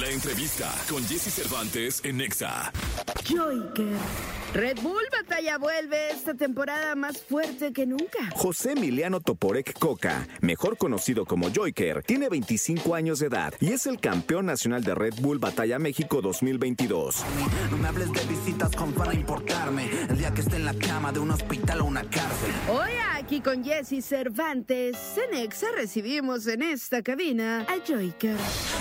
La entrevista con Jesse Cervantes en Nexa. Joyker. Red Bull Batalla vuelve esta temporada más fuerte que nunca. José Emiliano Toporek Coca, mejor conocido como Joyker, tiene 25 años de edad y es el campeón nacional de Red Bull Batalla México 2022. No me hables de visitas con para importarme. El día que esté en la cama de un hospital o una cárcel. Hoy aquí con Jesse Cervantes, en Exa recibimos en esta cabina a Joyker.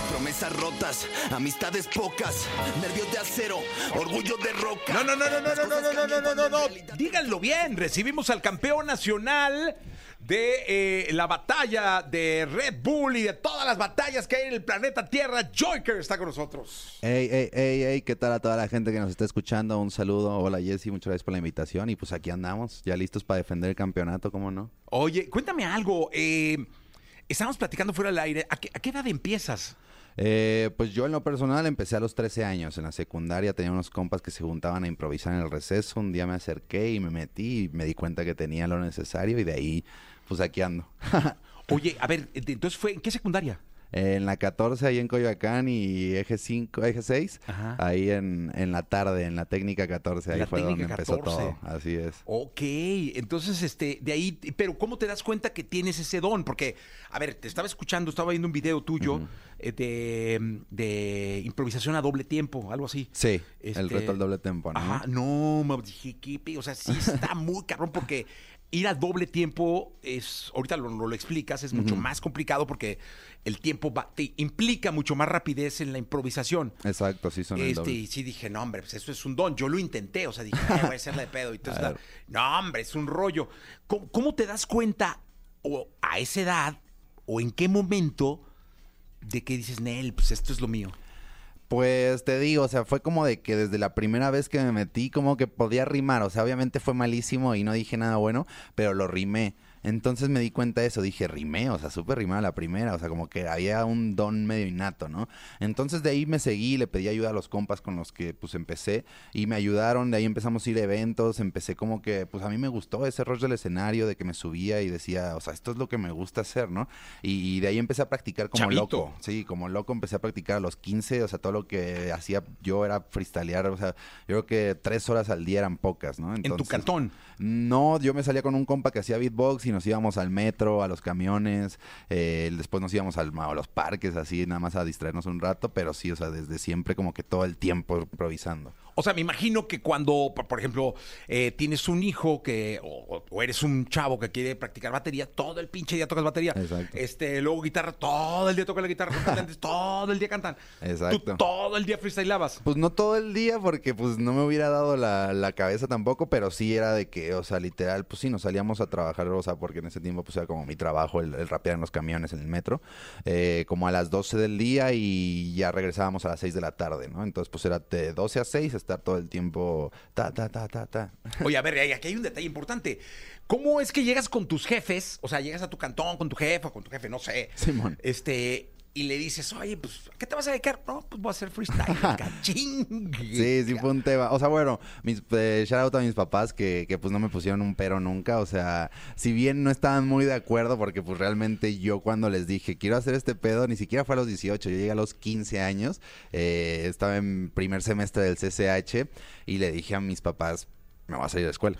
Promesas rotas, amistades pocas, nervios de acero, orgullo de roca. No, no, no, no, no, no, no, no, no, no, no, no. Díganlo bien. Recibimos al campeón nacional de eh, la batalla de Red Bull y de todas las batallas que hay en el planeta Tierra. Joker está con nosotros. Hey, hey, hey, hey, ¿qué tal a toda la gente que nos está escuchando? Un saludo. Hola Jesse, muchas gracias por la invitación. Y pues aquí andamos, ya listos para defender el campeonato, ¿cómo no? Oye, cuéntame algo. Eh, estábamos platicando fuera del aire. ¿A qué, a qué edad empiezas? Eh, pues yo en lo personal empecé a los 13 años. En la secundaria tenía unos compas que se juntaban a improvisar en el receso. Un día me acerqué y me metí y me di cuenta que tenía lo necesario y de ahí, pues aquí ando. Oye, a ver, entonces fue, ¿en qué secundaria? En la 14 ahí en Coyoacán y eje 5, eje 6, Ajá. ahí en, en la tarde, en la técnica 14, ahí La fue donde empezó 14. todo. Así es. Ok, entonces, este, de ahí, pero ¿cómo te das cuenta que tienes ese don? Porque, a ver, te estaba escuchando, estaba viendo un video tuyo eh, de, de improvisación a doble tiempo, algo así. Sí, Este, el reto al doble tempo, ¿no? Ajá, no, me dije. O sea, sí está muy cabrón porque ir a doble tiempo es, ahorita lo, lo explicas, es mucho más complicado porque el tiempo va- te implica mucho más rapidez en la improvisación. Exacto, sí son el Este, doble. y sí dije, no, hombre, pues eso es un don. Yo lo intenté, o sea, dije, "Ay, voy a hacerle de pedo. Y entonces, no, hombre, es un rollo. ¿Cómo, cómo te das cuenta o a esa edad o en qué momento de que dices, Nel, pues esto es lo mío? Pues te digo, o sea, fue como de que desde la primera vez que me metí, como que podía rimar. O sea, obviamente fue malísimo y no dije nada bueno, pero lo rimé. Entonces me di cuenta de eso, dije, rimé, o sea, súper rimada la primera, o sea, como que había un don medio innato, ¿no? Entonces de ahí me seguí, le pedí ayuda a los compas con los que pues empecé y me ayudaron, de ahí empezamos a ir a eventos, empecé como que, pues a mí me gustó ese rol del escenario, de que me subía y decía, o sea, esto es lo que me gusta hacer, ¿no? Y, y de ahí empecé a practicar como Chavito. loco, sí, como loco empecé a practicar a los 15, o sea, todo lo que hacía yo era freestylear, o sea, yo creo que tres horas al día eran pocas, ¿no? en tu cantón. no, yo me salía con un compa que hacía beatbox y nos íbamos al metro, a los camiones, eh, después nos íbamos al, a los parques, así, nada más a distraernos un rato, pero sí, o sea, desde siempre como que todo el tiempo improvisando. O sea, me imagino que cuando, por ejemplo, eh, tienes un hijo que, o, o eres un chavo que quiere practicar batería, todo el pinche día tocas batería. Exacto. Este, luego guitarra, todo el día tocas la guitarra, cantantes, todo el día cantan. Exacto. Tú todo el día freestylabas. Pues no todo el día, porque pues no me hubiera dado la, la cabeza tampoco, pero sí era de que, o sea, literal, pues sí, nos salíamos a trabajar, o sea, porque en ese tiempo pues era como mi trabajo, el, el rapear en los camiones, en el metro, eh, como a las 12 del día y ya regresábamos a las 6 de la tarde, ¿no? Entonces pues era de 12 a 6 estar todo el tiempo, ta, ta, ta, ta, ta. Oye, a ver, aquí hay un detalle importante. ¿Cómo es que llegas con tus jefes? O sea, llegas a tu cantón con tu jefe o con tu jefe, no sé. Simón. Este, y le dices, oye, pues, ¿a ¿qué te vas a dedicar? No, pues voy a hacer freestyle. Cachín. Sí, sí fue un tema. O sea, bueno, mis, eh, shout out a mis papás que, que pues no me pusieron un pero nunca. O sea, si bien no estaban muy de acuerdo, porque pues realmente yo cuando les dije quiero hacer este pedo, ni siquiera fue a los 18, yo llegué a los 15 años, eh, estaba en primer semestre del CCH y le dije a mis papás, me voy a salir de la escuela.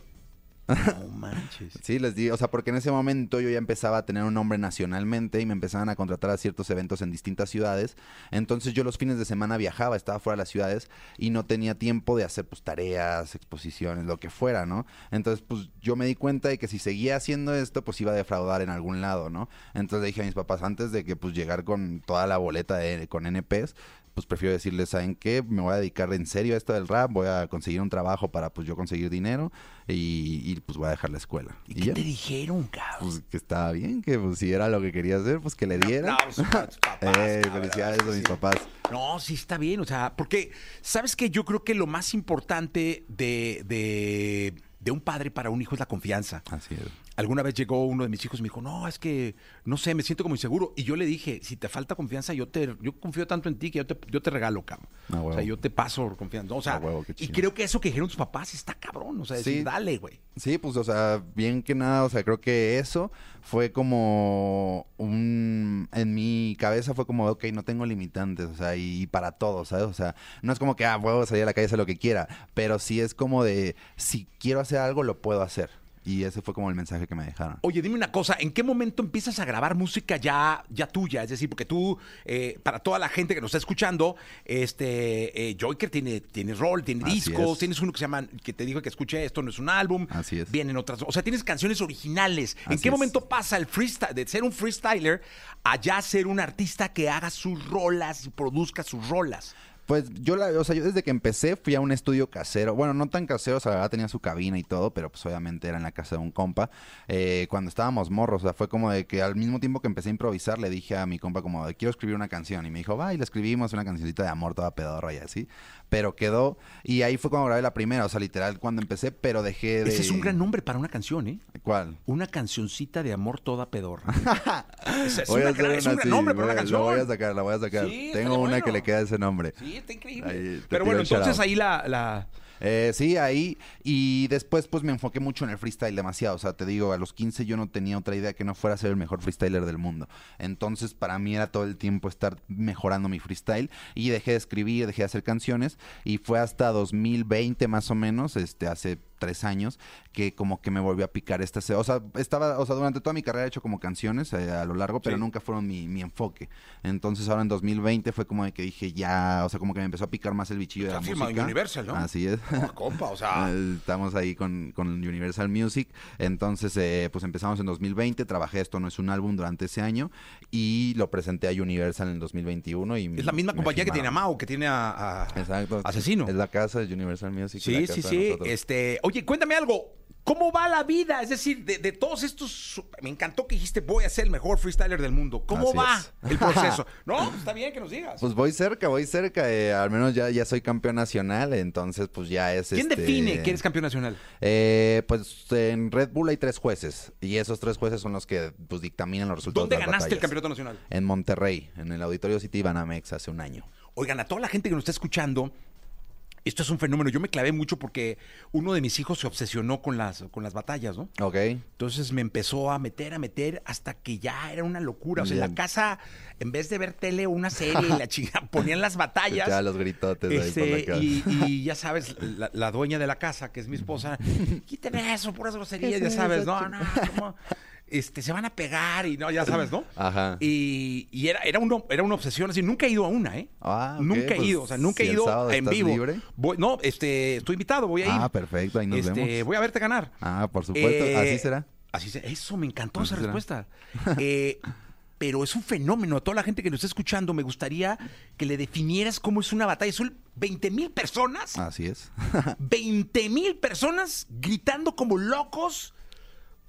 No manches. Sí, les di, o sea, porque en ese momento yo ya empezaba a tener un nombre nacionalmente y me empezaban a contratar a ciertos eventos en distintas ciudades. Entonces yo los fines de semana viajaba, estaba fuera de las ciudades y no tenía tiempo de hacer pues tareas, exposiciones, lo que fuera, ¿no? Entonces pues yo me di cuenta de que si seguía haciendo esto pues iba a defraudar en algún lado, ¿no? Entonces le dije a mis papás antes de que pues llegar con toda la boleta de, con NPs, pues prefiero decirles, ¿saben qué? Me voy a dedicar en serio a esto del rap, voy a conseguir un trabajo para pues yo conseguir dinero y, y, pues voy a dejar la escuela. ¿Y, Y qué ya. te dijeron, cabrón? Pues que estaba bien, que pues si era lo que quería hacer, pues que le diera. papás, Eh, cabrón, felicidades a mis papás. No, sí está bien, o sea, porque, ¿sabes qué? Yo creo que lo más importante de, de, de un padre para un hijo es la confianza. Así es. Alguna vez llegó uno de mis hijos y me dijo, no, es que, no sé, me siento como inseguro. Y yo le dije, si te falta confianza, yo te yo confío tanto en ti que yo te, yo te regalo, cabrón. Ah, huevo. o sea, yo te paso confianza. O sea, Ah, huevo, y creo que eso que dijeron tus papás está cabrón. O sea, decir, Sí. dale, güey. Sí, pues, o sea, bien que nada, o sea, creo que eso fue como un... En mi cabeza fue como, ok, no tengo limitantes, o sea, y, para todo, ¿sabes? O sea, no es como que, ah, puedo salir a la calle, hacer lo que quiera, pero sí es como de, si quiero hacer algo, lo puedo hacer. Y ese fue como el mensaje que me dejaron. Oye, dime una cosa, ¿en qué momento empiezas a grabar música ya, ya tuya? Es decir, porque tú, eh, para toda la gente que nos está escuchando, este, eh, Joyker tiene, tiene rol, tiene Así discos, es. tienes uno que se llama, que te dijo que escuché, esto no es un álbum. Así es. Vienen otras, o sea, tienes canciones originales. ¿En Así qué es. momento pasa el freestyle, de ser un freestyler a ya ser un artista que haga sus rolas y produzca sus rolas? Pues yo, la, o sea, yo desde que empecé fui a un estudio casero. Bueno, no tan casero, o sea, la verdad tenía su cabina y todo, pero pues obviamente era en la casa de un compa. Eh, cuando estábamos morros, o sea, fue como de que al mismo tiempo que empecé a improvisar, le dije a mi compa como de quiero escribir una canción. Y me dijo, va, y le escribimos una cancioncita de amor toda pedorra y así. Pero quedó, y ahí fue cuando grabé la primera, o sea, literal cuando empecé, pero dejé de... Ese es un gran nombre para una canción, ¿eh? ¿Cuál? Una cancioncita de amor toda pedorra. Ese es, Voy a una hacer gran, es una un gran así, nombre para voy una a- canción. La voy a sacar, la voy a sacar. Sí, Tengo una que le queda ese nombre. Sí, está increíble. Ahí Pero bueno, entonces ahí la, la- Eh, sí, ahí. Y después, pues me enfoqué mucho en el freestyle demasiado. O sea, te digo, a los 15 yo no tenía otra idea que no fuera a ser el mejor freestyler del mundo. Entonces, para mí era todo el tiempo estar mejorando mi freestyle. Y dejé de escribir, dejé de hacer canciones. Y fue hasta 2020 más o menos, este, hace tres años, que como que me volvió a picar esta... O sea, estaba, o sea, durante toda mi carrera he hecho como canciones eh, a lo largo, pero Sí. nunca fueron mi, mi enfoque. Entonces ahora en 2020 fue como de que dije ya, o sea, como que me empezó a picar más el bichillo de la en música. Universal, ¿no? Así es. Oh, compa, o sea. Eh, Estamos ahí con, con Universal Music. Entonces, eh, pues empezamos en 2020. Trabajé Esto No es un álbum durante ese año y lo presenté a Universal en 2021. Y Es la misma compañía que tiene a. Mau, que tiene a, a- Exacto. Asesino. Es la casa de Universal Music. Sí, sí, sí. Este, oye, cuéntame algo. ¿Cómo va la vida? Es decir, de, de todos estos. Me encantó que dijiste voy a ser el mejor freestyler del mundo. ¿Cómo Así va es. el proceso? no, está bien que nos digas. Pues voy cerca, voy cerca. eh, al menos ya, ya soy campeón nacional, entonces pues ya es ¿Quién este, define que eres campeón nacional? Eh, pues en Red Bull hay tres jueces y esos tres jueces son los que pues dictaminan los resultados. ¿Dónde de las ganaste el campeonato nacional? En Monterrey, en el Auditorio City Banamex hace un año. Oigan, a toda la gente que nos está escuchando, esto es un fenómeno. Yo me clavé mucho porque uno de mis hijos se obsesionó con las, con las batallas, ¿no? Ok. Entonces me empezó a meter, a meter, hasta que ya era una locura. O sea, en la casa, en vez de ver tele o una serie y la chica, ponían las batallas. Ya los gritotes ahí por Este, la casa. y, y ya sabes, la, la dueña de la casa, que es mi esposa, quíteme eso, puras groserías, ya sabes, no, no, ¿cómo? Este, se van a pegar y no, ya sabes, ¿no? Ajá. Y, y era, era, uno- era una obsesión así, nunca he ido a una, ¿eh? Ah, nunca he pues, ido, o sea, nunca he si ido en vivo. libre. Voy- no, este, estoy invitado, voy a ir. Ah, perfecto, ahí nos este, vemos. Voy a verte ganar. Ah, por supuesto, Eh, así será. Así será. Eso, me encantó Así esa será. respuesta. Eh, pero es un fenómeno. A toda la gente que nos está escuchando, me gustaría que le definieras cómo es una batalla. Son 20 mil personas. Así es. 20 mil personas gritando como locos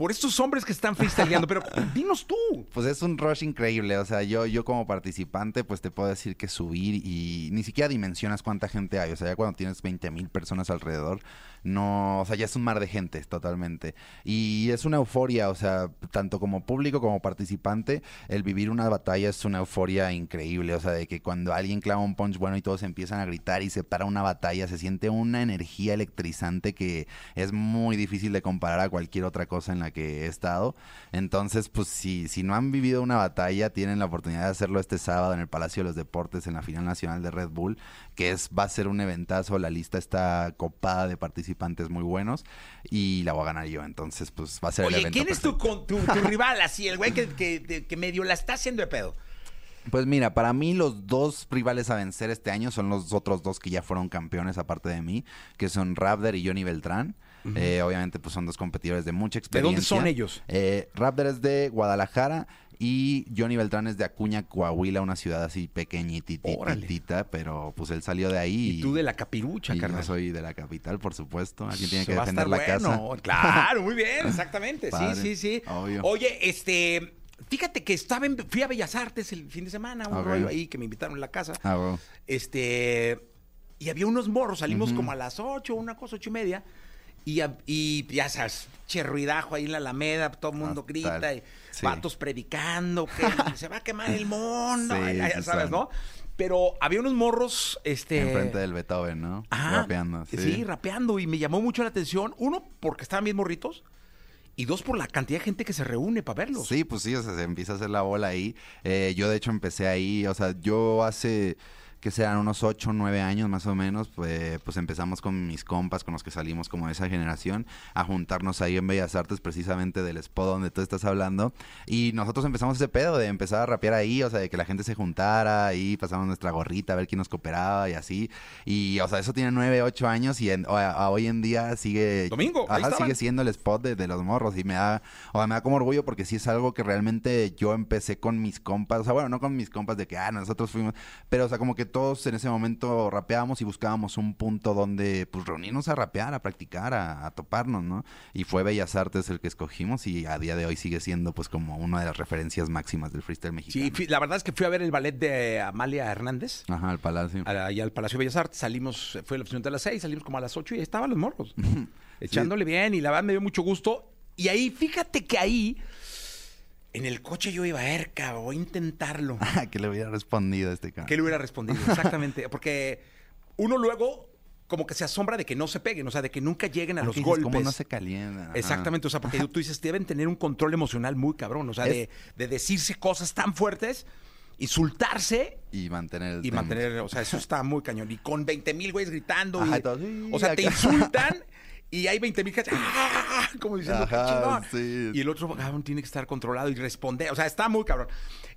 por estos hombres que están freestyleando. Pero dinos tú. Pues es un rush increíble, o sea, yo, yo como participante, pues te puedo decir que subir y ni siquiera dimensionas cuánta gente hay, o sea, ya cuando tienes 20 mil personas alrededor, no, o sea, ya es un mar de gente totalmente. Y es una euforia, o sea, tanto como público como participante, el vivir una batalla es una euforia increíble, o sea, de que cuando alguien clava un punch bueno y todos empiezan a gritar y se para una batalla, se siente una energía electrizante que es muy difícil de comparar a cualquier otra cosa en la que he estado. Entonces, pues si, si no han vivido una batalla, tienen la oportunidad de hacerlo este sábado en el Palacio de los Deportes en la final nacional de Red Bull, que es va a ser un eventazo, la lista está copada de participantes muy buenos y la voy a ganar yo, entonces pues va a ser el Oye, evento ¿quién es tu, perfecto. con- tu, tu rival así? El güey que, que- que medio la está haciendo de pedo. Pues mira, para mí los dos rivales a vencer este año son los otros dos que ya fueron campeones aparte de mí, que son Raptor y Johnny Beltrán. Eh, obviamente pues son dos competidores de mucha ¿De experiencia. dónde son ellos? Eh, Raptor es de Guadalajara y Johnny Beltrán es de Acuña, Coahuila, una ciudad así pequeñitita, pero pues él salió de ahí. Y tú de la capirucha, y yo carnal. soy de la capital, por supuesto. Alguien tiene que a defender estar la casa. Claro, muy bien, exactamente. Sí, Padre, sí, sí. obvio. Oye, este, fíjate que estaba en, fui a Bellas Artes el fin de semana, un Ok. rollo ahí que me invitaron en la casa. Ah, bueno. Este, y había unos morros, salimos como a las ocho, una cosa, ocho y media. Y, ya sabes, che ruidajo ahí en la Alameda, todo el mundo Ah, grita, tal. y Sí. vatos predicando, que se va a quemar el mundo, Sí, ya, sabes. ¿no? Pero había unos morros, este... Enfrente del Beethoven, ¿no? Ajá, Rapeando. Sí. rapeando. Y me llamó mucho la atención. Uno, porque estaban bien morritos. Y dos, por la cantidad de gente que se reúne para verlos. Sí, pues sí, o sea, se empieza a hacer la bola ahí. Eh, yo de hecho empecé ahí, o sea, yo hace que sean unos 8 o 9 años más o menos, pues, pues empezamos con mis compas, con los que salimos como de esa generación, a juntarnos ahí en Bellas Artes, precisamente del spot donde tú estás hablando. Y nosotros empezamos ese pedo de empezar a rapear ahí, o sea, de que la gente se juntara y pasamos nuestra gorrita a ver quién nos cooperaba y así. Y, o sea, eso tiene 9, 8 años y en- a- a hoy en día sigue... Domingo, Ajá, sigue siendo el spot de, de los morros y me da, o sea, me da como orgullo porque sí es algo que realmente yo empecé con mis compas, o sea, bueno, no con mis compas de que, ah, nosotros fuimos, pero o sea, como que todos en ese momento rapeábamos y buscábamos un punto donde, pues, reunirnos a rapear, a practicar, a, a toparnos, ¿no? Y fue Bellas Artes el que escogimos y a día de hoy sigue siendo, pues, como una de las referencias máximas del freestyle mexicano. Sí, la verdad es que fui a ver el ballet de Amalia Hernández. Ajá, el palacio. Allá al Palacio de Bellas Artes. Salimos, fue la función de las seis, salimos como a las ocho y ahí estaban los morros. echándole bien y la verdad me dio mucho gusto. Y ahí, fíjate que ahí, en el coche yo iba a ver, cabrón, voy a intentarlo. que le hubiera respondido a este cabrón. ¿Qué le hubiera respondido? Exactamente. Porque uno luego como que se asombra de que no se peguen, o sea, de que nunca lleguen a Ah, los que dices, golpes. ¿Cómo no se calientan? Exactamente, o sea, porque tú dices, deben tener un control emocional muy cabrón, o sea, Es- de, de decirse cosas tan fuertes, insultarse Y mantener el y mantener, o sea, eso está muy cañón. Y con 20 mil güeyes gritando. Ajá, y- todos, "Sí", o sea, te insultan y hay 20 mil ¡ah! como diciendo, Ajá, sí. Y el otro cabrón tiene que estar controlado y responder. O sea, está muy cabrón.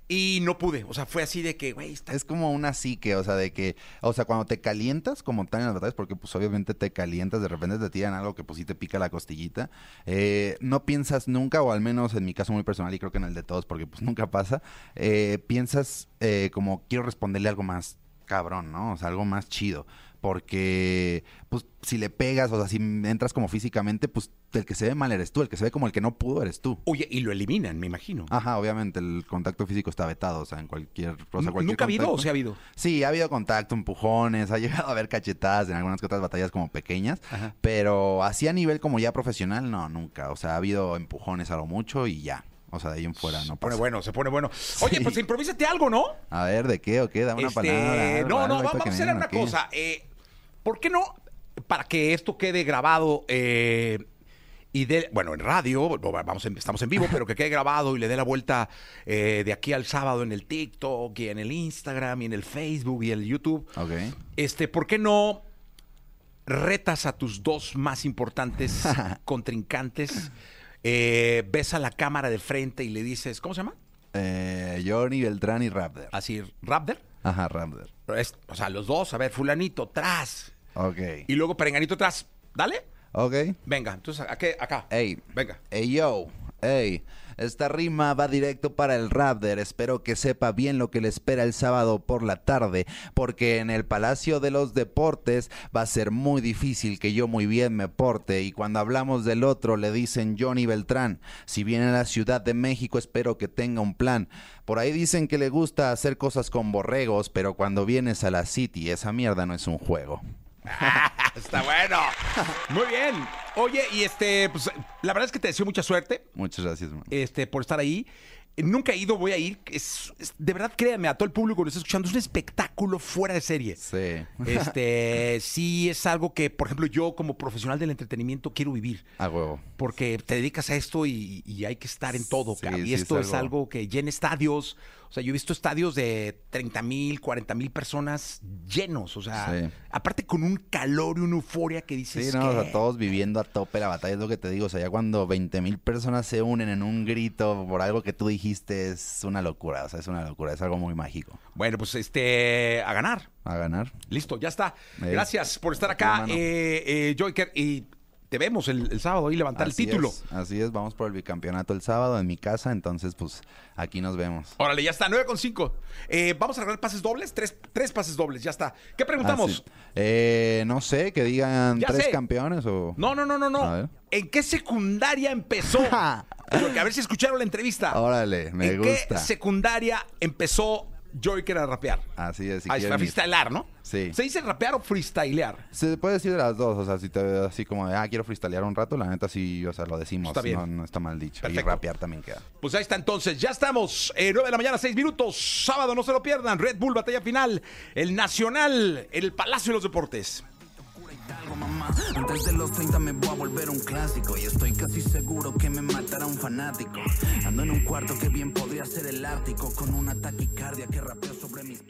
Y no pude. O sea, fue así de que, güey, está. Es como una psique, o sea, de que, o sea, cuando te calientas como tal en las batallas, porque pues obviamente te calientas, de repente te tiran algo que pues sí te pica la costillita, eh, no piensas nunca, o al menos en mi caso muy personal y creo que en el de todos, porque pues nunca pasa, eh, piensas eh, como quiero responderle algo más cabrón, ¿no? O sea, algo más chido. Porque, pues, si le pegas, o sea, si entras como físicamente, pues el que se ve mal eres tú, el que se ve como el que no pudo eres tú. Oye, y lo eliminan, me imagino. Ajá, obviamente el contacto físico está vetado, o sea, en cualquier, o sea, cualquier ¿Nunca ha habido o sí ha habido? Sí, ha habido contacto, empujones, ha llegado a haber cachetadas en algunas que otras batallas como pequeñas, Ajá. pero así a nivel como ya profesional, no, nunca. O sea, ha habido empujones a lo mucho y ya. O sea, de ahí en fuera no Se pone pasa. bueno, se pone bueno. Oye, pues improvísate algo, ¿no? A ver, ¿de qué o qué? Dame una Este, palabra. no, no, vamos a hacer una cosa. eh, ¿Por qué no? Para que esto quede grabado eh, y de, bueno, en radio, vamos en- estamos en vivo, pero que quede grabado y le dé la vuelta eh, de aquí al sábado en el TikTok y en el Instagram y en el Facebook y el YouTube. Ok. Este, ¿por qué no retas a tus dos más importantes contrincantes? Eh, ves a la cámara de frente y le dices, ¿cómo se llama? Eh, Johnny, Beltrán y Raptor. Así, Raptor. Ajá. Es- o sea, los dos, a ver, fulanito, tras. Ok. Y luego perenganito tras. Dale. Ok. Venga, entonces, ¿a qué? Acá. Ey. Venga. Ey, yo. Ey. Esta rima va directo para el Raptor. Espero que sepa bien lo que le espera el sábado por la tarde. Porque en el Palacio de los Deportes va a ser muy difícil que yo muy bien me porte. Y cuando hablamos del otro le dicen Johnny Beltrán. Si viene a la Ciudad de México espero que tenga un plan. Por ahí dicen que le gusta hacer cosas con borregos. Pero cuando vienes a la City esa mierda no es un juego. Está bueno. Muy bien. Oye, y este, pues, la verdad es que te deseo mucha suerte. Muchas gracias, man. este, por estar ahí. Nunca he ido, voy a ir. Es, es- de verdad, créanme, a todo el público que nos está escuchando, es un espectáculo fuera de serie. Sí. Este, sí es algo que, por ejemplo, yo como profesional del entretenimiento quiero vivir. A huevo. Porque te dedicas a esto y, y hay que estar en todo, Sí, cabrón. Y sí, es esto es algo... algo- que llena estadios. O sea, yo he visto estadios de 30 mil, 40 mil personas llenos. O sea, Sí. aparte con un calor y una euforia que dices Sí, no, o todos viviendo a tope la batalla, es lo que te digo. O sea, ya cuando 20 mil personas se unen en un grito por algo que tú dijiste, es una locura. O sea, es una locura, es algo muy mágico. Bueno, pues este, a ganar. A ganar. Listo, ya está. Eh, Gracias por estar acá, eh, eh. Y te vemos el, el sábado ahí levantar Así el título. es, así es, vamos por el bicampeonato el sábado en mi casa, entonces pues aquí nos vemos. Órale, ya está, 9 con 5. vamos a regalar pases dobles, tres, tres pases dobles, ya está. ¿Qué preguntamos? Eh, no sé, que digan Ya tres sé. campeones o... No, no, no, no, no. ¿En qué secundaria empezó? Porque a ver si escucharon la entrevista. Órale, me ¿En qué gusta. secundaria empezó Joyker a rapear. Así es. si a, a quieren ir. freestylear, ¿no? Sí. ¿Se dice rapear o freestylear? Se puede decir de las dos, o sea, si te así como de, ah, quiero freestylear un rato, la neta sí, o sea, lo decimos, Está bien. No, no está mal dicho. Perfecto. Y rapear también queda. Pues ahí está entonces, ya estamos, eh, 9 de la mañana, 6 minutos, sábado, no se lo pierdan, Red Bull, batalla final, el Nacional, el Palacio de los Deportes. Antes de los 30 me voy a volver un clásico y estoy casi seguro que me matará un fanático. Ando en un cuarto que bien podría ser el Ártico con una taquicardia que rapeo sobre mis